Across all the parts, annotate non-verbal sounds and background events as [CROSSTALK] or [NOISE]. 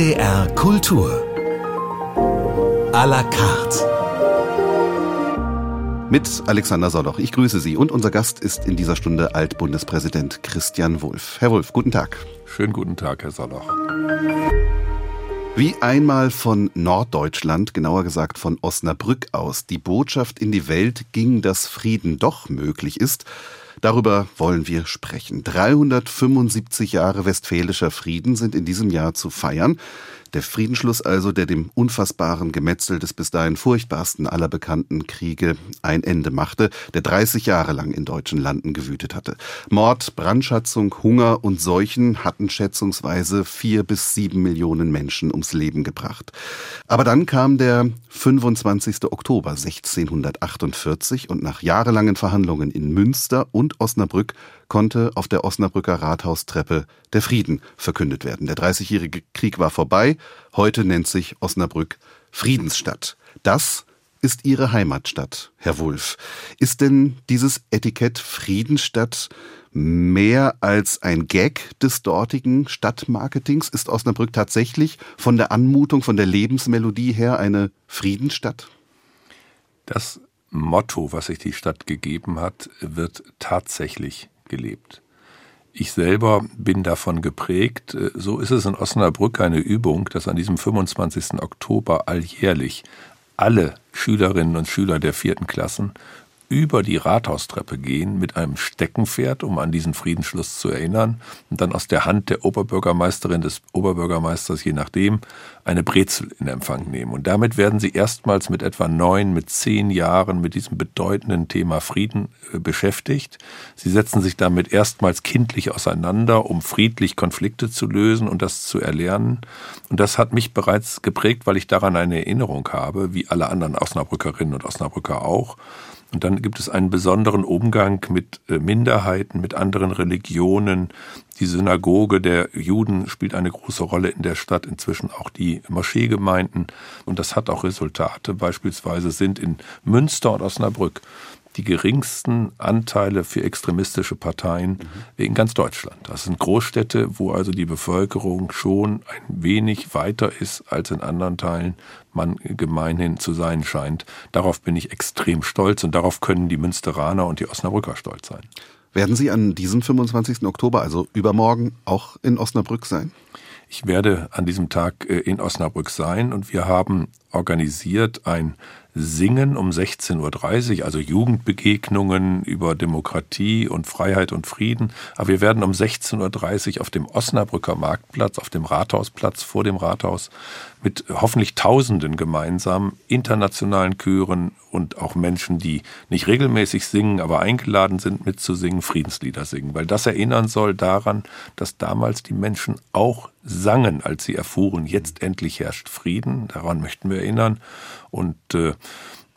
NDR Kultur. A la carte. Mit Alexander Soloch. Ich grüße Sie und unser Gast ist in dieser Stunde Altbundespräsident Christian Wulff. Herr Wulff, guten Tag. Schönen guten Tag, Herr Soloch. Wie einmal von Norddeutschland, genauer gesagt von Osnabrück aus, die Botschaft in die Welt ging, dass Frieden doch möglich ist, Darüber wollen wir sprechen. 375 Jahre westfälischer Frieden sind in diesem Jahr zu feiern. Der Friedensschluss also, der dem unfassbaren Gemetzel des bis dahin furchtbarsten aller bekannten Kriege ein Ende machte, der 30 Jahre lang in deutschen Landen gewütet hatte. Mord, Brandschatzung, Hunger und Seuchen hatten schätzungsweise vier bis sieben Millionen Menschen ums Leben gebracht. Aber dann kam der 25. Oktober 1648 und nach jahrelangen Verhandlungen in Münster und Osnabrück konnte auf der Osnabrücker Rathaustreppe der Frieden verkündet werden. Der Dreißigjährige Krieg war vorbei. Heute nennt sich Osnabrück Friedensstadt. Das ist Ihre Heimatstadt, Herr Wulff. Ist denn dieses Etikett Friedensstadt mehr als ein Gag des dortigen Stadtmarketings? Ist Osnabrück tatsächlich von der Anmutung, von der Lebensmelodie her eine Friedensstadt? Das Motto, was sich die Stadt gegeben hat, wird tatsächlich gelebt. Ich selber bin davon geprägt. So ist es in Osnabrück eine Übung, dass an diesem 25. Oktober alljährlich alle Schülerinnen und Schüler der vierten Klassen über die Rathaustreppe gehen mit einem Steckenpferd, um an diesen Friedensschluss zu erinnern, und dann aus der Hand der Oberbürgermeisterin des Oberbürgermeisters, je nachdem, eine Brezel in Empfang nehmen. Und damit werden sie erstmals mit etwa neun, mit zehn Jahren mit diesem bedeutenden Thema Frieden äh, beschäftigt. Sie setzen sich damit erstmals kindlich auseinander, um friedlich Konflikte zu lösen und das zu erlernen. Und das hat mich bereits geprägt, weil ich daran eine Erinnerung habe, wie alle anderen Osnabrückerinnen und Osnabrücker auch. Und dann gibt es einen besonderen Umgang mit äh, Minderheiten, mit anderen Religionen. Die Synagoge der Juden spielt eine große Rolle in der Stadt, inzwischen auch die Moscheegemeinden. Und das hat auch Resultate. Beispielsweise sind in Münster und Osnabrück die geringsten Anteile für extremistische Parteien in ganz Deutschland. Das sind Großstädte, wo also die Bevölkerung schon ein wenig weiter ist, als in anderen Teilen man gemeinhin zu sein scheint. Darauf bin ich extrem stolz und darauf können die Münsteraner und die Osnabrücker stolz sein. Werden Sie an diesem 25. Oktober, also übermorgen, auch in Osnabrück sein? Ich werde an diesem Tag äh, in Osnabrück sein und wir haben organisiert ein Singen um 16.30 Uhr, also Jugendbegegnungen über Demokratie und Freiheit und Frieden. Aber wir werden um 16.30 Uhr auf dem Osnabrücker Marktplatz, auf dem Rathausplatz vor dem Rathaus mit hoffentlich Tausenden gemeinsam, internationalen Chören und auch Menschen, die nicht regelmäßig singen, aber eingeladen sind mitzusingen, Friedenslieder singen. Weil das erinnern soll daran, dass damals die Menschen auch sangen, als sie erfuhren, jetzt endlich herrscht Frieden. Daran möchten wir erinnern. Und äh,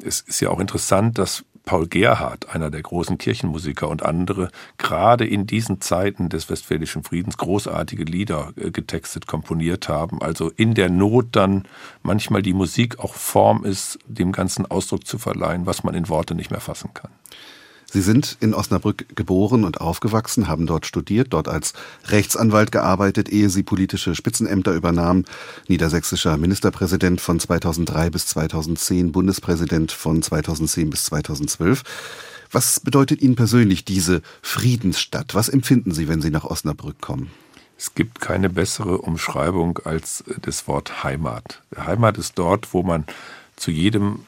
es ist ja auch interessant, dass Paul Gerhardt, einer der großen Kirchenmusiker und andere, gerade in diesen Zeiten des Westfälischen Friedens großartige Lieder äh, getextet, komponiert haben. Also in der Not dann manchmal die Musik auch Form ist, dem Ganzen Ausdruck zu verleihen, was man in Worte nicht mehr fassen kann. Sie sind in Osnabrück geboren und aufgewachsen, haben dort studiert, dort als Rechtsanwalt gearbeitet, ehe Sie politische Spitzenämter übernahmen, niedersächsischer Ministerpräsident von 2003 bis 2010, Bundespräsident von 2010 bis 2012. Was bedeutet Ihnen persönlich diese Friedensstadt? Was empfinden Sie, wenn Sie nach Osnabrück kommen? Es gibt keine bessere Umschreibung als das Wort Heimat. Heimat ist dort, wo man zu jedem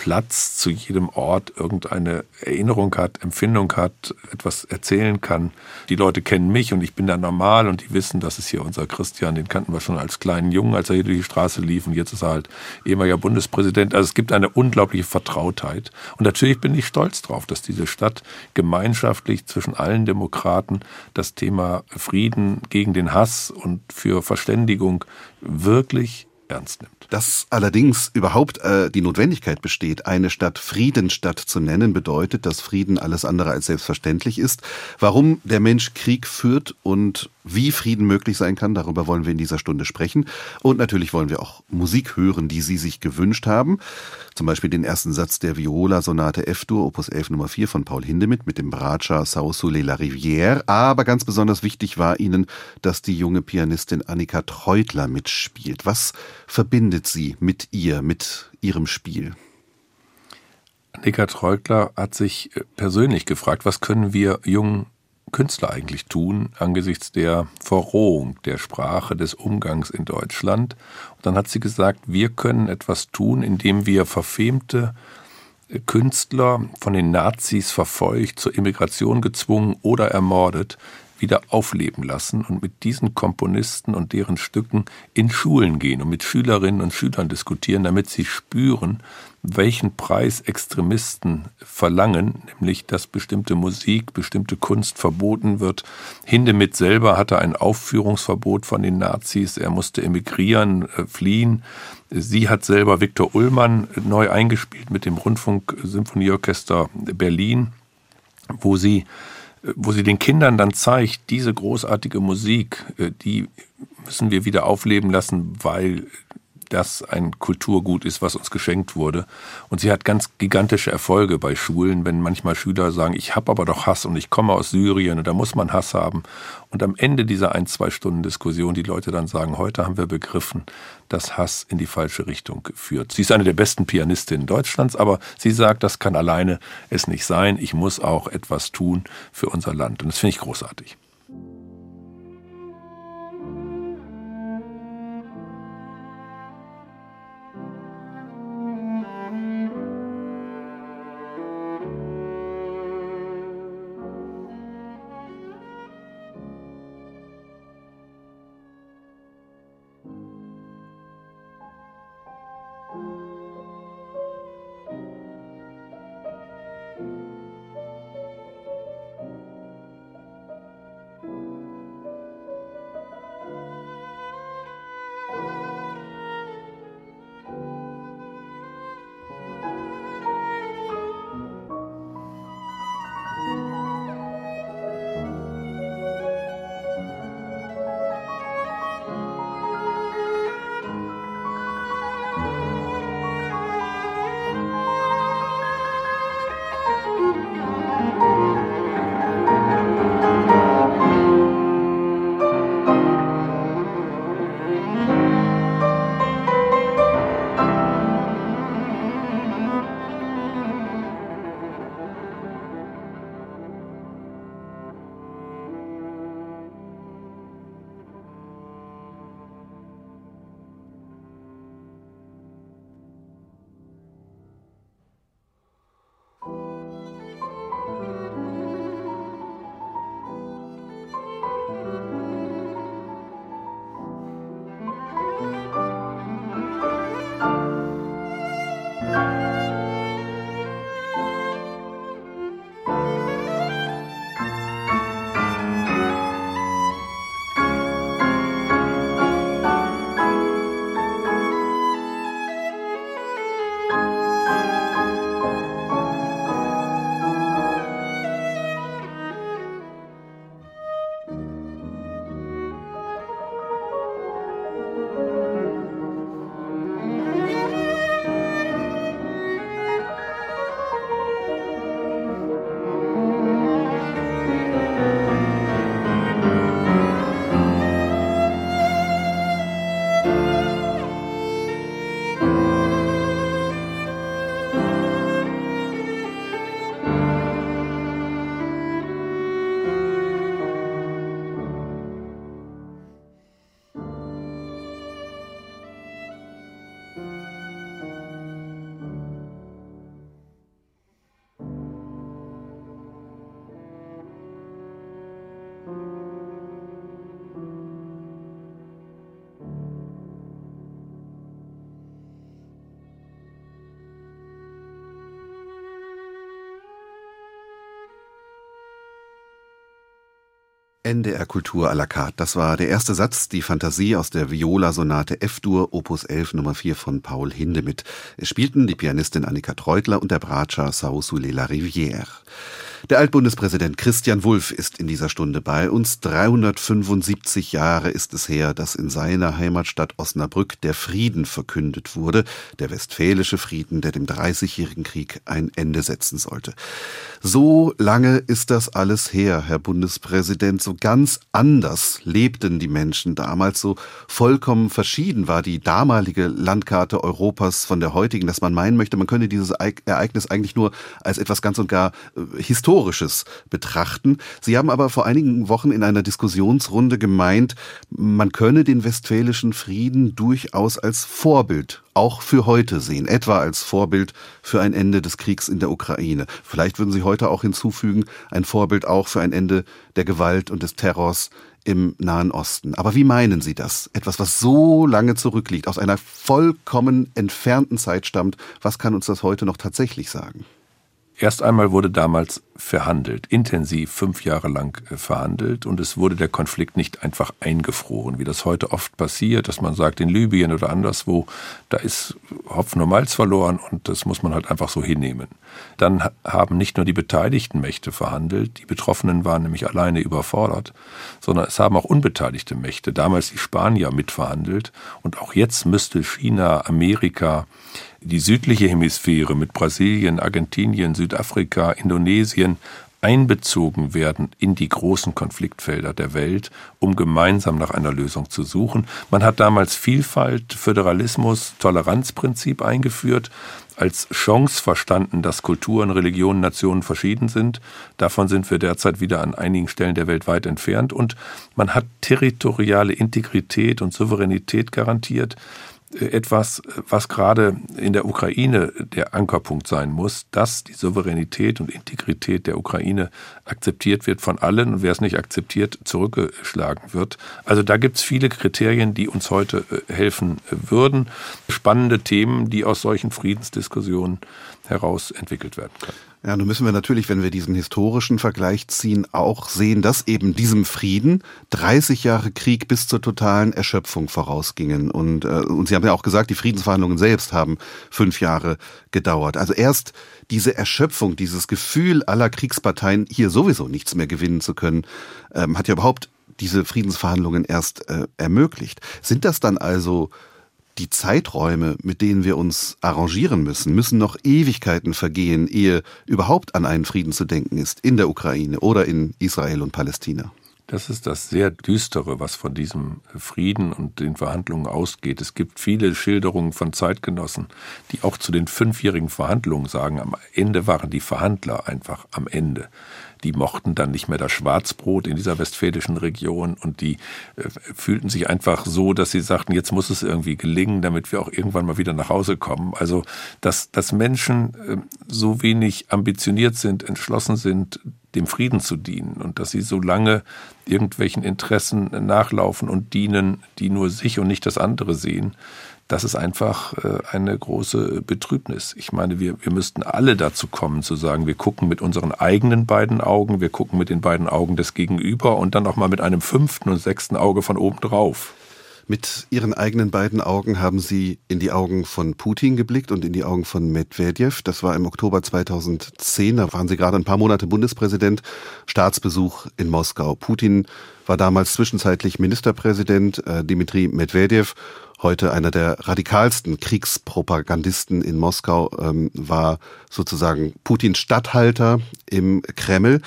Platz, zu jedem Ort irgendeine Erinnerung hat, Empfindung hat, etwas erzählen kann. Die Leute kennen mich und ich bin da normal und die wissen, das ist hier unser Christian, den kannten wir schon als kleinen Jungen, als er hier durch die Straße lief und jetzt ist er halt ehemaliger Bundespräsident. Also es gibt eine unglaubliche Vertrautheit. Und natürlich bin ich stolz drauf, dass diese Stadt gemeinschaftlich zwischen allen Demokraten das Thema Frieden gegen den Hass und für Verständigung wirklich ernst nimmt. Dass allerdings überhaupt äh, die Notwendigkeit besteht, eine Stadt Friedensstadt zu nennen, bedeutet, dass Frieden alles andere als selbstverständlich ist. Warum der Mensch Krieg führt und wie Frieden möglich sein kann, darüber wollen wir in dieser Stunde sprechen. Und natürlich wollen wir auch Musik hören, die Sie sich gewünscht haben. Zum Beispiel den ersten Satz der Viola-Sonate F-Dur, Opus 11 Nummer 4 von Paul Hindemith mit dem Bratscher Sau Soleil la Rivière. Aber ganz besonders wichtig war Ihnen, dass die junge Pianistin Annika Treutler mitspielt. Was verbindet Sie mit ihr, mit Ihrem Spiel? Annika Treutler hat sich äh, persönlich gefragt, was können wir jungen Künstler eigentlich tun angesichts der Verrohung der Sprache, des Umgangs in Deutschland. Und dann hat sie gesagt, wir können etwas tun, indem wir verfemte Künstler von den Nazis verfolgt, zur Immigration gezwungen oder ermordet, wieder aufleben lassen und mit diesen Komponisten und deren Stücken in Schulen gehen und mit Schülerinnen und Schülern diskutieren, damit sie spüren, welchen Preis Extremisten verlangen, nämlich dass bestimmte Musik, bestimmte Kunst verboten wird. Hindemith selber hatte ein Aufführungsverbot von den Nazis, er musste emigrieren, äh, fliehen. Sie hat selber Viktor Ullmann neu eingespielt mit dem Rundfunk-Symphonieorchester Berlin, wo sie wo sie den Kindern dann zeigt, diese großartige Musik, äh, die müssen wir wieder aufleben lassen, weil das ein Kulturgut ist, was uns geschenkt wurde. Und sie hat ganz gigantische Erfolge bei Schulen, wenn manchmal Schüler sagen, ich habe aber doch Hass und ich komme aus Syrien und da muss man Hass haben. Und am Ende dieser ein, zwei Stunden Diskussion die Leute dann sagen, heute haben wir begriffen, dass Hass in die falsche Richtung führt. Sie ist eine der besten Pianistinnen Deutschlands, aber sie sagt, das kann alleine es nicht sein. Ich muss auch etwas tun für unser Land. Und das finde ich großartig. NDR Kultur à la carte. Das war der erste Satz, die Fantasie aus der Viola-Sonate F-Dur, Opus 11, Nummer 4 von Paul Hindemith. Es spielten die Pianistin Annika Treutler und der Bratscher Sausule La Rivière. Der Altbundespräsident Christian Wulff ist in dieser Stunde bei uns. 375 Jahre ist es her, dass in seiner Heimatstadt Osnabrück der Frieden verkündet wurde, der westfälische Frieden, der dem Dreißigjährigen Krieg ein Ende setzen sollte. So lange ist das alles her, Herr Bundespräsident. So ganz anders lebten die Menschen damals. So vollkommen verschieden war die damalige Landkarte Europas von der heutigen, dass man meinen möchte, man könne dieses Ereignis eigentlich nur als etwas ganz und gar äh, Historisches betrachten. Sie haben aber vor einigen Wochen in einer Diskussionsrunde gemeint, man könne den westfälischen Frieden durchaus als Vorbild auch für heute sehen, etwa als Vorbild für ein Ende des Kriegs in der Ukraine. Vielleicht würden Sie heute auch hinzufügen, ein Vorbild auch für ein Ende der Gewalt und des Terrors im Nahen Osten. Aber wie meinen Sie das? Etwas, was so lange zurückliegt, aus einer vollkommen entfernten Zeit stammt, was kann uns das heute noch tatsächlich sagen? Erst einmal wurde damals verhandelt, intensiv fünf Jahre lang äh, verhandelt und es wurde der Konflikt nicht einfach eingefroren, wie das heute oft passiert, dass man sagt, in Libyen oder anderswo, da ist Hopfen und Malz verloren und das muss man halt einfach so hinnehmen. Dann haben nicht nur die beteiligten Mächte verhandelt, die Betroffenen waren nämlich alleine überfordert, sondern es haben auch unbeteiligte Mächte, damals die Spanier mitverhandelt und auch jetzt müsste China, Amerika, die südliche Hemisphäre mit Brasilien, Argentinien, Südafrika, Indonesien einbezogen werden in die großen Konfliktfelder der Welt, um gemeinsam nach einer Lösung zu suchen. Man hat damals Vielfalt, Föderalismus, Toleranzprinzip eingeführt, als Chance verstanden, dass Kulturen, Religionen, Nationen verschieden sind. Davon sind wir derzeit wieder an einigen Stellen der Welt weit entfernt. Und man hat territoriale Integrität und Souveränität garantiert etwas, was gerade in der Ukraine der Ankerpunkt sein muss, dass die Souveränität und Integrität der Ukraine akzeptiert wird von allen und wer es nicht akzeptiert, zurückgeschlagen wird. Also da gibt es viele Kriterien, die uns heute äh, helfen würden. Spannende Themen, die aus solchen Friedensdiskussionen heraus entwickelt werden können. Ja, nun müssen wir natürlich, wenn wir diesen historischen Vergleich ziehen, auch sehen, dass eben diesem Frieden 30 Jahre Krieg bis zur totalen Erschöpfung vorausgingen. Und, äh, und Sie haben ja auch gesagt, die Friedensverhandlungen selbst haben fünf Jahre gedauert. Also erst diese Erschöpfung, dieses Gefühl aller Kriegsparteien, hier sowieso nichts mehr gewinnen zu können, ähm, hat ja überhaupt diese Friedensverhandlungen erst äh, ermöglicht. Sind das dann also die Zeiträume, mit denen wir uns arrangieren müssen, müssen noch Ewigkeiten vergehen, ehe überhaupt an einen Frieden zu denken ist, in der Ukraine oder in Israel und Palästina. Das ist das sehr Düstere, was von diesem Frieden und den Verhandlungen ausgeht. Es gibt viele Schilderungen von Zeitgenossen, die auch zu den fünfjährigen Verhandlungen sagen, am Ende waren die Verhandler einfach am Ende die mochten dann nicht mehr das Schwarzbrot in dieser westfälischen Region und die äh, fühlten sich einfach so, dass sie sagten, jetzt muss es irgendwie gelingen, damit wir auch irgendwann mal wieder nach Hause kommen. Also, dass, dass Menschen äh, so wenig ambitioniert sind, entschlossen sind, dem Frieden zu dienen und dass sie so lange irgendwelchen Interessen nachlaufen und dienen, die nur sich und nicht das andere sehen, das ist einfach äh, eine große Betrübnis. Ich meine, wir, wir müssten alle dazu kommen zu sagen, wir gucken mit unseren eigenen beiden Augen, wir gucken mit den beiden Augen des Gegenüber und dann nochmal mit einem fünften und sechsten Auge von oben drauf. Mit Ihren eigenen beiden Augen haben Sie in die Augen von Putin geblickt und in die Augen von Medvedev. Das war im Oktober 2010. Da waren Sie gerade ein paar Monate Bundespräsident. Staatsbesuch in Moskau. Putin war damals zwischenzeitlich Ministerpräsident, äh, Dmitri Medvedev heute einer der radikalsten Kriegspropagandisten in Moskau, ähm, war sozusagen Putins Statthalter im Kreml.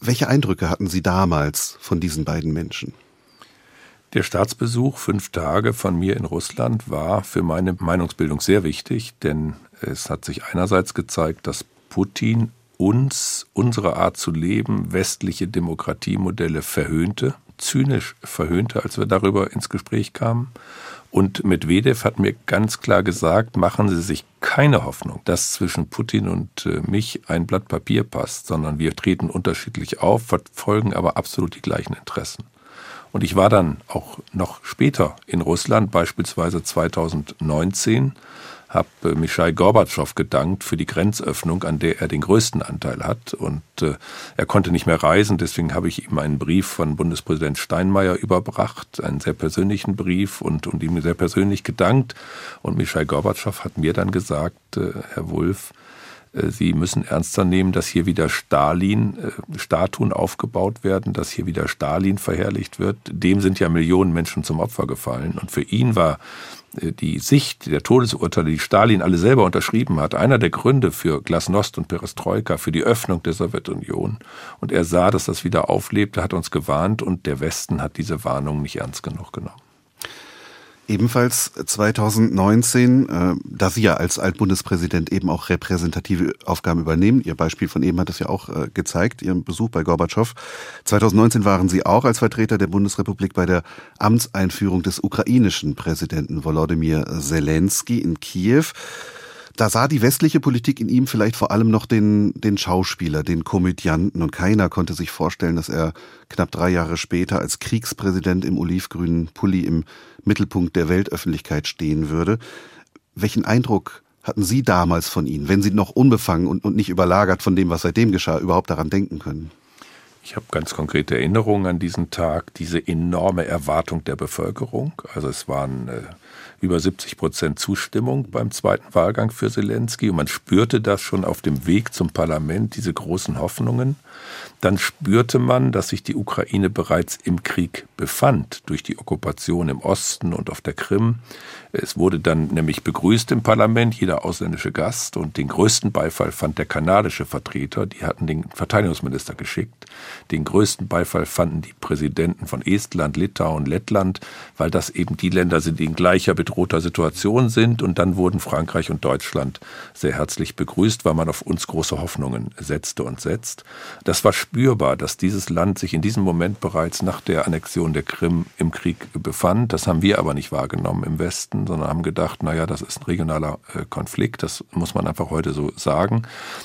Welche Eindrücke hatten Sie damals von diesen beiden Menschen? Der Staatsbesuch fünf Tage von mir in Russland war für meine Meinungsbildung sehr wichtig, denn es hat sich einerseits gezeigt, dass Putin uns, unsere Art zu leben, westliche Demokratiemodelle verhöhnte, zynisch verhöhnte, als wir darüber ins Gespräch kamen. Und Medvedev hat mir ganz klar gesagt, machen Sie sich keine Hoffnung, dass zwischen Putin und äh, mich ein Blatt Papier passt, sondern wir treten unterschiedlich auf, verfolgen aber absolut die gleichen Interessen. Und ich war dann auch noch später in Russland, beispielsweise 2019, habe äh, Michail Gorbatschow gedankt für die Grenzöffnung, an der er den größten Anteil hat. Und äh, er konnte nicht mehr reisen, deswegen habe ich ihm einen Brief von Bundespräsident Steinmeier überbracht, einen sehr persönlichen Brief und, und ihm sehr persönlich gedankt. Und Michail Gorbatschow hat mir dann gesagt, äh, Herr Wulff, äh, Sie müssen ernster nehmen, dass hier wieder Stalin-Statuen äh, aufgebaut werden, dass hier wieder Stalin verherrlicht wird. Dem sind ja Millionen Menschen zum Opfer gefallen. Und für ihn war die Sicht der Todesurteile, die Stalin alle selber unterschrieben hat, einer der Gründe für Glasnost und Perestroika, für die Öffnung der Sowjetunion. Und er sah, dass das wieder auflebte, hat uns gewarnt und der Westen hat diese Warnung nicht ernst genug genommen. Ebenfalls 2019, äh, da Sie ja als Altbundespräsident eben auch repräsentative Aufgaben übernehmen. Ihr Beispiel von eben hat es ja auch äh, gezeigt, Ihren Besuch bei Gorbatschow. 2019 waren Sie auch als Vertreter der Bundesrepublik bei der Amtseinführung des ukrainischen Präsidenten Volodymyr Zelensky in Kiew. Da sah die westliche Politik in ihm vielleicht vor allem noch den, den Schauspieler, den Komödianten und keiner konnte sich vorstellen, dass er knapp drei Jahre später als Kriegspräsident im olivgrünen Pulli im Mittelpunkt der Weltöffentlichkeit stehen würde. Welchen Eindruck hatten Sie damals von ihm, wenn Sie noch unbefangen und, und nicht überlagert von dem, was seitdem geschah, überhaupt daran denken können? Ich habe ganz konkrete Erinnerungen an diesen Tag, diese enorme Erwartung der Bevölkerung. Also es waren äh, über 70 Prozent Zustimmung beim zweiten Wahlgang für Zelensky und man spürte das schon auf dem Weg zum Parlament, diese großen Hoffnungen. Dann spürte man, dass sich die Ukraine bereits im Krieg befand durch die Okkupation im Osten und auf der Krim. Es wurde dann nämlich begrüßt im Parlament, jeder ausländische Gast und den größten Beifall fand der kanadische Vertreter, die hatten den Verteidigungsminister geschickt. Den größten Beifall fanden die Präsidenten von Estland, Litauen, Lettland, weil das eben die Länder sind, die in gleicher bedrohter Situation sind und dann wurden Frankreich und Deutschland sehr herzlich begrüßt, weil man auf uns große Hoffnungen setzte und setzt. Das war spürbar, dass dieses Land sich in diesem Moment bereits nach der Annexion der Krim im Krieg befand. Das haben wir aber nicht wahrgenommen im Westen, sondern haben gedacht, naja, das ist ein regionaler äh, Konflikt, das muss man einfach heute so sagen.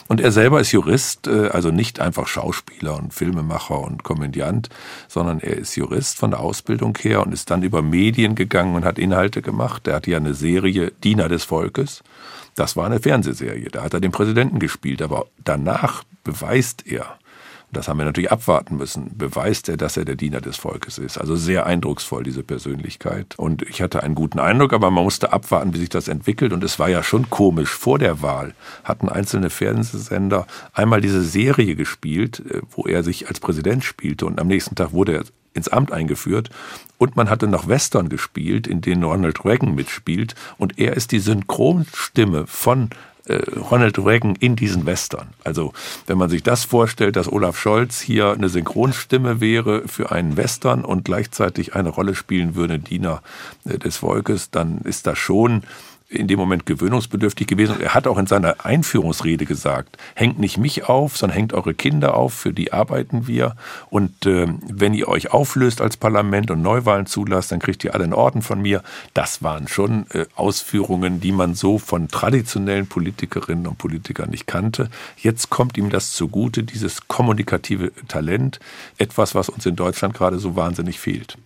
Und er selber ist Jurist, äh, also nicht einfach Schauspieler und Filmemacher und Komödiant, sondern er ist Jurist von der Ausbildung her und ist dann über Medien gegangen und hat Inhalte gemacht. Er hatte ja eine Serie Diener des Volkes. Das war eine Fernsehserie. Da hat er den Präsidenten gespielt. Aber danach beweist er, das haben wir natürlich abwarten müssen, beweist er, dass er der Diener des Volkes ist. Also sehr eindrucksvoll, diese Persönlichkeit. Und ich hatte einen guten Eindruck, aber man musste abwarten, wie sich das entwickelt. Und es war ja schon komisch. Vor der Wahl hatten einzelne Fernsehsender einmal diese Serie gespielt, äh, wo er sich als Präsident spielte. Und am nächsten Tag wurde er ins Amt eingeführt. Und man hatte noch Western gespielt, in denen Ronald Reagan mitspielt. Und er ist die Synchronstimme von Ronald Reagan in diesen Western. Also wenn man sich das vorstellt, dass Olaf Scholz hier eine Synchronstimme wäre für einen Western und gleichzeitig eine Rolle spielen würde, Diener äh, des Volkes, dann ist das schon in dem Moment gewöhnungsbedürftig gewesen. Er hat auch in seiner Einführungsrede gesagt, hängt nicht mich auf, sondern hängt eure Kinder auf, für die arbeiten wir. Und äh, wenn ihr euch auflöst als Parlament und Neuwahlen zulasst, dann kriegt ihr alle einen Orden von mir. Das waren schon äh, Ausführungen, die man so von traditionellen Politikerinnen und Politikern nicht kannte. Jetzt kommt ihm das zugute, dieses kommunikative Talent, etwas, was uns in Deutschland gerade so wahnsinnig fehlt.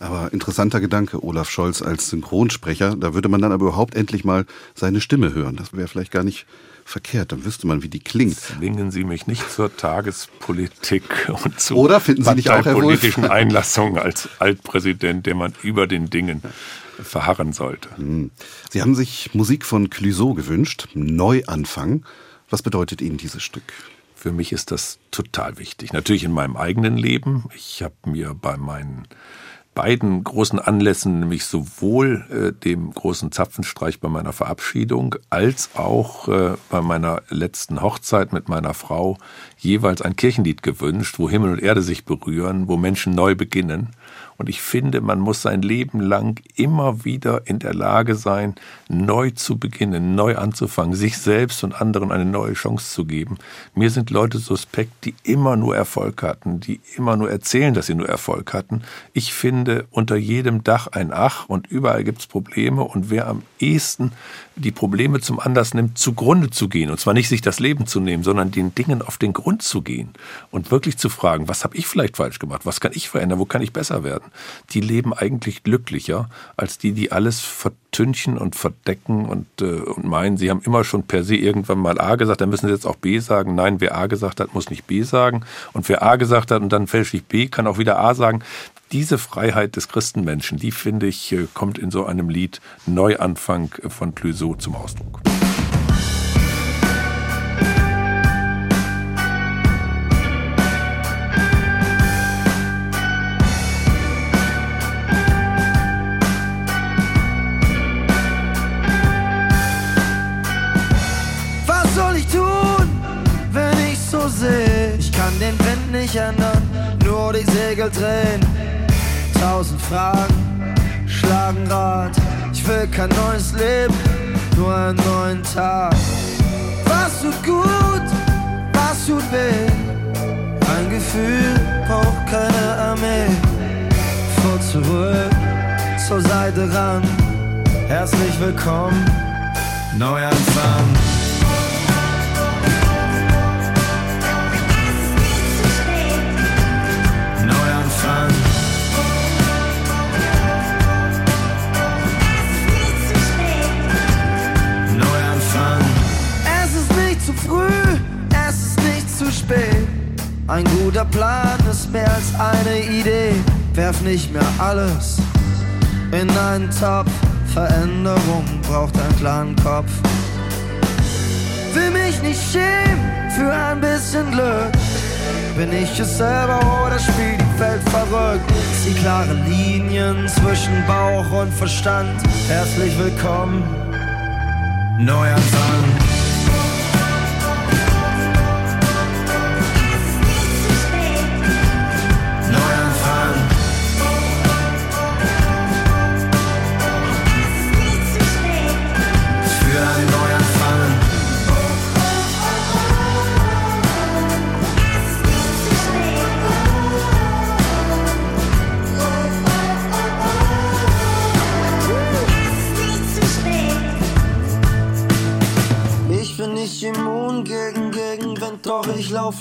Aber interessanter Gedanke, Olaf Scholz als Synchronsprecher. Da würde man dann aber überhaupt endlich mal seine Stimme hören. Das wäre vielleicht gar nicht verkehrt. Dann wüsste man, wie die klingt. Zwingen Sie mich nicht zur Tagespolitik und zu Oder finden Sie nicht auch, Herr politischen Einlassungen als Altpräsident, der man über den Dingen verharren sollte. Hm. Sie haben sich Musik von Clouseau gewünscht, Neuanfang. Was bedeutet Ihnen dieses Stück? Für mich ist das total wichtig. Natürlich in meinem eigenen Leben. Ich habe mir bei meinen beiden großen Anlässen, nämlich sowohl äh, dem großen Zapfenstreich bei meiner Verabschiedung als auch äh, bei meiner letzten Hochzeit mit meiner Frau jeweils ein Kirchenlied gewünscht, wo Himmel und Erde sich berühren, wo Menschen neu beginnen. Und ich finde, man muss sein Leben lang immer wieder in der Lage sein, neu zu beginnen, neu anzufangen, sich selbst und anderen eine neue Chance zu geben. Mir sind Leute suspekt, die immer nur Erfolg hatten, die immer nur erzählen, dass sie nur Erfolg hatten. Ich finde unter jedem Dach ein Ach und überall gibt's Probleme und wer am ehesten die Probleme zum Anlass nimmt, zugrunde zu gehen. Und zwar nicht sich das Leben zu nehmen, sondern den Dingen auf den Grund zu gehen und wirklich zu fragen, was habe ich vielleicht falsch gemacht, was kann ich verändern, wo kann ich besser werden die leben eigentlich glücklicher als die, die alles vertünchen und verdecken und, äh, und meinen, sie haben immer schon per se irgendwann mal A gesagt, dann müssen sie jetzt auch B sagen. Nein, wer A gesagt hat, muss nicht B sagen. Und wer A gesagt hat und dann fälschlich B, kann auch wieder A sagen diese Freiheit des Christenmenschen, die finde ich, äh, kommt in so einem Lied Neuanfang von Clouseau zum Ausdruck. Ich kann den Wind nicht ändern, nur die Segel drehen tausend Fragen schlagen Rad. Ich will kein neues Leben, nur einen neuen Tag. Was tut gut, was tut weh? Ein Gefühl braucht keine Armee. Vor zurück, zur Seite ran. Herzlich willkommen, Neuanfang. Eine Idee. Werf nicht mehr alles in einen Topf. Veränderung braucht einen klaren Kopf. Will mich nicht schämen für ein bisschen Glück. Bin ich es selber oder spielt die Welt verrückt? Sie klare Linien zwischen Bauch und Verstand. Herzlich willkommen, Neuanfang.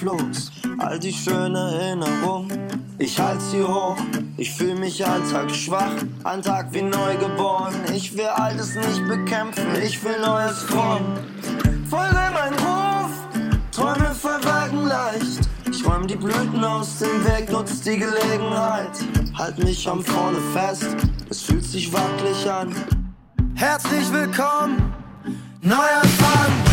Los, all die schönen Erinnerungen. Ich halt sie hoch, ich fühl mich Tag schwach, ein Tag wie neugeboren. Ich will Altes nicht bekämpfen, ich will Neues formen. Folge mein Ruf, Träume verwagen leicht. Ich räum die Blüten aus dem Weg, nutz die Gelegenheit. Halt mich am Vorne fest, es fühlt sich wackelig an. Herzlich willkommen, Neuanfang.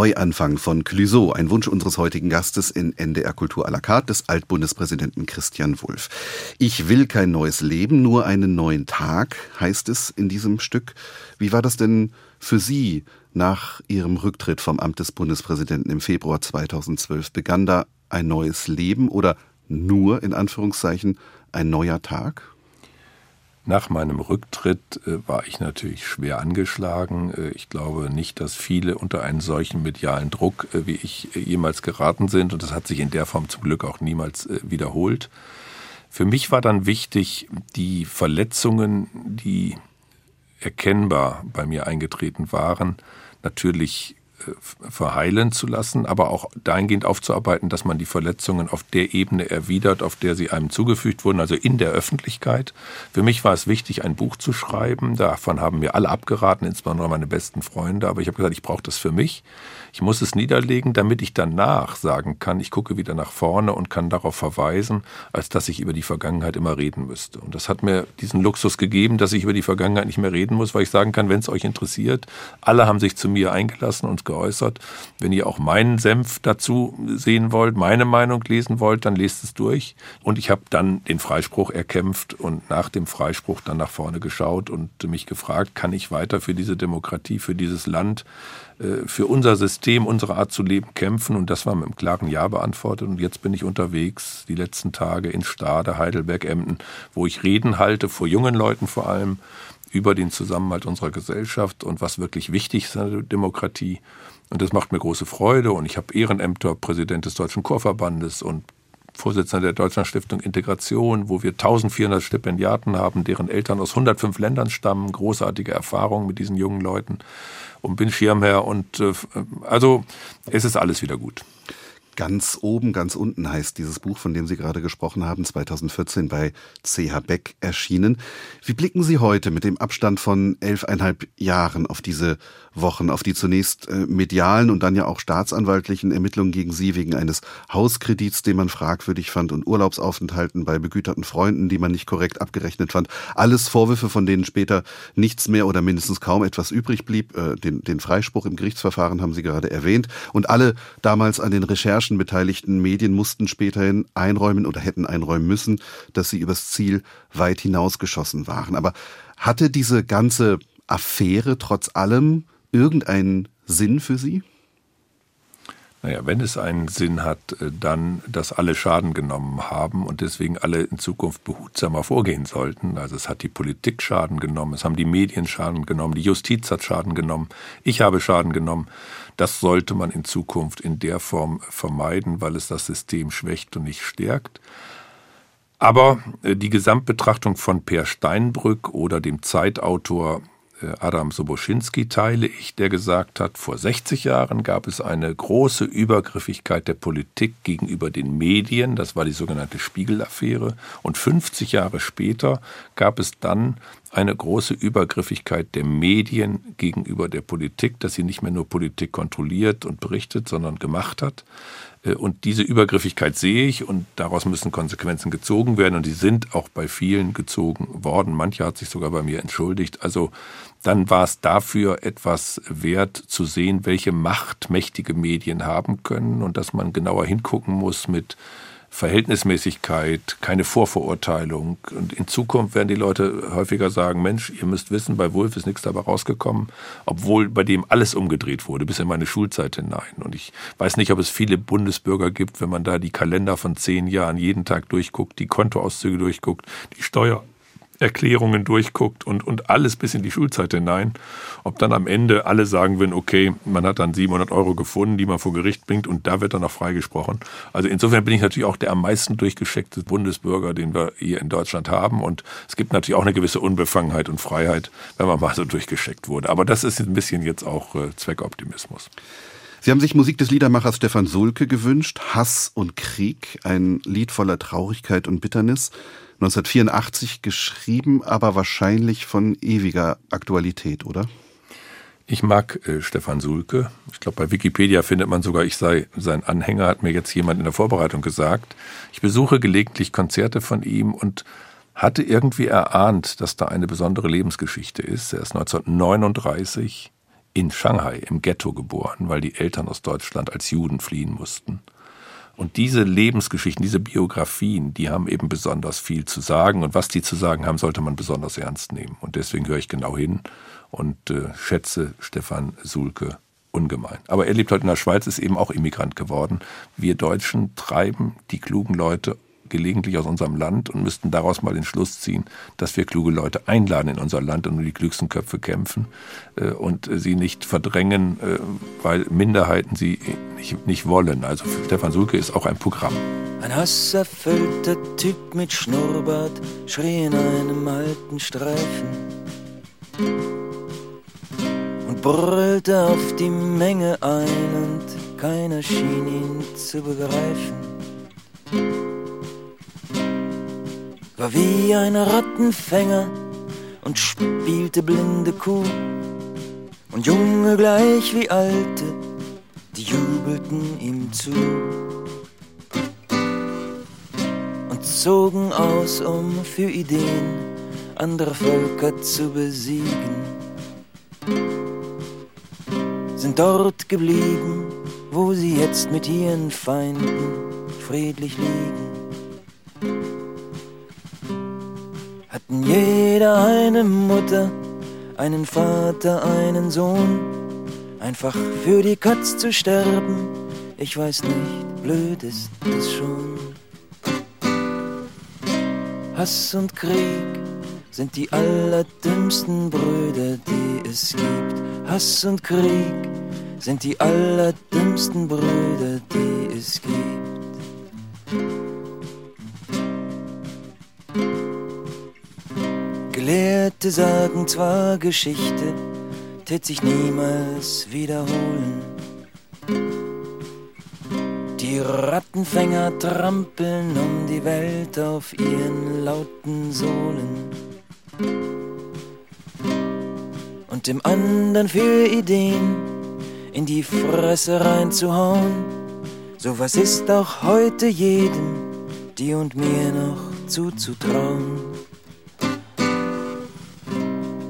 Neuanfang von Clüso, ein Wunsch unseres heutigen Gastes in NDR Kultur à la carte des Altbundespräsidenten Christian Wulff. Ich will kein neues Leben, nur einen neuen Tag, heißt es in diesem Stück. Wie war das denn für Sie nach Ihrem Rücktritt vom Amt des Bundespräsidenten im Februar 2012? Begann da ein neues Leben oder nur in Anführungszeichen ein neuer Tag? Nach meinem Rücktritt äh, war ich natürlich schwer angeschlagen. Äh, ich glaube nicht, dass viele unter einen solchen medialen Druck äh, wie ich jemals geraten sind und das hat sich in der Form zum Glück auch niemals wiederholt. Für mich war dann wichtig, die Verletzungen, die erkennbar bei mir eingetreten waren, natürlich verheilen zu lassen, aber auch dahingehend aufzuarbeiten, dass man die Verletzungen auf der Ebene erwidert, auf der sie einem zugefügt wurden, also in der Öffentlichkeit. Für mich war es wichtig, ein Buch zu schreiben. Davon haben mir alle abgeraten, insbesondere meine besten Freunde. Aber ich habe gesagt, ich brauche das für mich. Ich muss es niederlegen, damit ich danach sagen kann, ich gucke wieder nach vorne und kann darauf verweisen, als dass ich über die Vergangenheit immer reden müsste. Und das hat mir diesen Luxus gegeben, dass ich über die Vergangenheit nicht mehr reden muss, weil ich sagen kann, wenn es euch interessiert, alle haben sich zu mir eingelassen und geäußert. Wenn ihr auch meinen Senf dazu sehen wollt, meine Meinung lesen wollt, dann lest es durch. Und ich habe dann den Freispruch erkämpft und nach dem Freispruch dann nach vorne geschaut und mich gefragt, kann ich weiter für diese Demokratie, für dieses Land, für unser System, unsere Art zu leben kämpfen? Und das war mit einem klaren Ja beantwortet. Und jetzt bin ich unterwegs, die letzten Tage in Stade, Heidelberg, Emden, wo ich Reden halte, vor jungen Leuten vor allem, über den Zusammenhalt unserer Gesellschaft und was wirklich wichtig ist in der Demokratie. Und das macht mir große Freude. Und ich habe Ehrenämter, Präsident des Deutschen Chorverbandes und Vorsitzender der Deutschlandstiftung Integration, wo wir 1400 Stipendiaten haben, deren Eltern aus 105 Ländern stammen. Großartige Erfahrungen mit diesen jungen Leuten. Und bin Schirmherr und äh, also es ist alles wieder gut. Ganz oben, ganz unten heißt dieses Buch, von dem Sie gerade gesprochen haben, 2014 bei CH Beck erschienen. Wie blicken Sie heute mit dem Abstand von elfeinhalb Jahren auf diese Wochen auf die zunächst äh, medialen und dann ja auch staatsanwaltlichen Ermittlungen gegen sie wegen eines Hauskredits, den man fragwürdig fand und Urlaubsaufenthalten bei begüterten Freunden, die man nicht korrekt abgerechnet fand. Alles Vorwürfe, von denen später nichts mehr oder mindestens kaum etwas übrig blieb. Äh, den, den Freispruch im Gerichtsverfahren haben Sie gerade erwähnt. Und alle damals an den Recherchen beteiligten Medien mussten späterhin einräumen oder hätten einräumen müssen, dass sie übers Ziel weit hinausgeschossen waren. Aber hatte diese ganze Affäre trotz allem irgendeinen Sinn für Sie? Naja, wenn es einen Sinn hat, äh, dann, dass alle Schaden genommen haben und deswegen alle in Zukunft behutsamer vorgehen sollten. Also es hat die Politik Schaden genommen, es haben die Medien Schaden genommen, die Justiz hat Schaden genommen, ich habe Schaden genommen. Das sollte man in Zukunft in der Form vermeiden, weil es das System schwächt und nicht stärkt. Aber äh, die Gesamtbetrachtung von Per Steinbrück oder dem Zeitautor Adam Soboschinski teile ich, der gesagt hat, vor 60 Jahren gab es eine große Übergriffigkeit der Politik gegenüber den Medien, das war die sogenannte Spiegelaffäre, und 50 Jahre später gab es dann eine große Übergriffigkeit der Medien gegenüber der Politik, dass sie nicht mehr nur Politik kontrolliert und berichtet, sondern gemacht hat. Äh, und diese Übergriffigkeit sehe ich und daraus müssen Konsequenzen gezogen werden und die sind auch bei vielen gezogen worden. Mancher hat sich sogar bei mir entschuldigt. Also dann war es dafür etwas wert zu sehen, welche Macht mächtige Medien haben können und dass man genauer hingucken muss mit Verhältnismäßigkeit, keine Vorverurteilung. Und in Zukunft werden die Leute häufiger sagen, Mensch, ihr müsst wissen, bei Wolf ist nichts dabei rausgekommen, obwohl bei dem alles umgedreht wurde, bis in meine Schulzeit hinein. Und ich weiß nicht, ob es viele Bundesbürger gibt, wenn man da die Kalender von zehn Jahren jeden Tag durchguckt, die Kontoauszüge durchguckt, die Steuer Erklärungen durchguckt und, und alles bis in die Schulzeit hinein, ob dann am Ende alle sagen würden, okay, man hat dann 700 Euro gefunden, die man vor Gericht bringt und da wird dann noch freigesprochen. Also insofern bin ich natürlich auch der am meisten durchgescheckte Bundesbürger, den wir hier in Deutschland haben und es gibt natürlich auch eine gewisse Unbefangenheit und Freiheit, wenn man mal so durchgescheckt wurde. Aber das ist ein bisschen jetzt auch äh, Zweckoptimismus. Sie haben sich Musik des Liedermachers Stefan Sulke gewünscht, Hass und Krieg, ein Lied voller Traurigkeit und Bitternis. 1984 geschrieben, aber wahrscheinlich von ewiger Aktualität, oder? Ich mag äh, Stefan Sulke. Ich glaube, bei Wikipedia findet man sogar, ich sei sein Anhänger, hat mir jetzt jemand in der Vorbereitung gesagt. Ich besuche gelegentlich Konzerte von ihm und hatte irgendwie erahnt, dass da eine besondere Lebensgeschichte ist. Er ist 1939 in Shanghai im Ghetto geboren, weil die Eltern aus Deutschland als Juden fliehen mussten. Und diese Lebensgeschichten, diese Biografien, die haben eben besonders viel zu sagen. Und was die zu sagen haben, sollte man besonders ernst nehmen. Und deswegen höre ich genau hin und äh, schätze Stefan Sulke ungemein. Aber er lebt heute in der Schweiz, ist eben auch Immigrant geworden. Wir Deutschen treiben die klugen Leute gelegentlich aus unserem Land und müssten daraus mal den Schluss ziehen, dass wir kluge Leute einladen in unser Land und um die klügsten Köpfe kämpfen äh, und sie nicht verdrängen, äh, weil Minderheiten sie nicht, nicht wollen. Also Stefan Sulke ist auch ein Programm. Ein hasserfüllter Typ mit Schnurrbart schrie in einem alten Streifen und brüllte auf die Menge ein und keiner schien ihn zu begreifen war wie ein Rattenfänger und spielte blinde Kuh. Und Junge gleich wie Alte, die jubelten ihm zu. Und zogen aus, um für Ideen anderer Völker zu besiegen. sind dort geblieben, wo sie jetzt mit ihren Feinden friedlich liegen. Hatten jeder eine Mutter, einen Vater, einen Sohn, einfach für die Katz zu sterben, ich weiß nicht, blöd ist es schon. Hass und Krieg sind die allerdümmsten Brüder, die es gibt. Hass und Krieg sind die allerdümmsten Brüder, die es gibt. Gelehrte sagen zwar Geschichte, tät sich niemals wiederholen. Die Rattenfänger trampeln um die Welt auf ihren lauten Sohlen. Und dem anderen für Ideen in die Fresse reinzuhauen. Sowas ist auch heute jedem, die und mir noch zuzutrauen.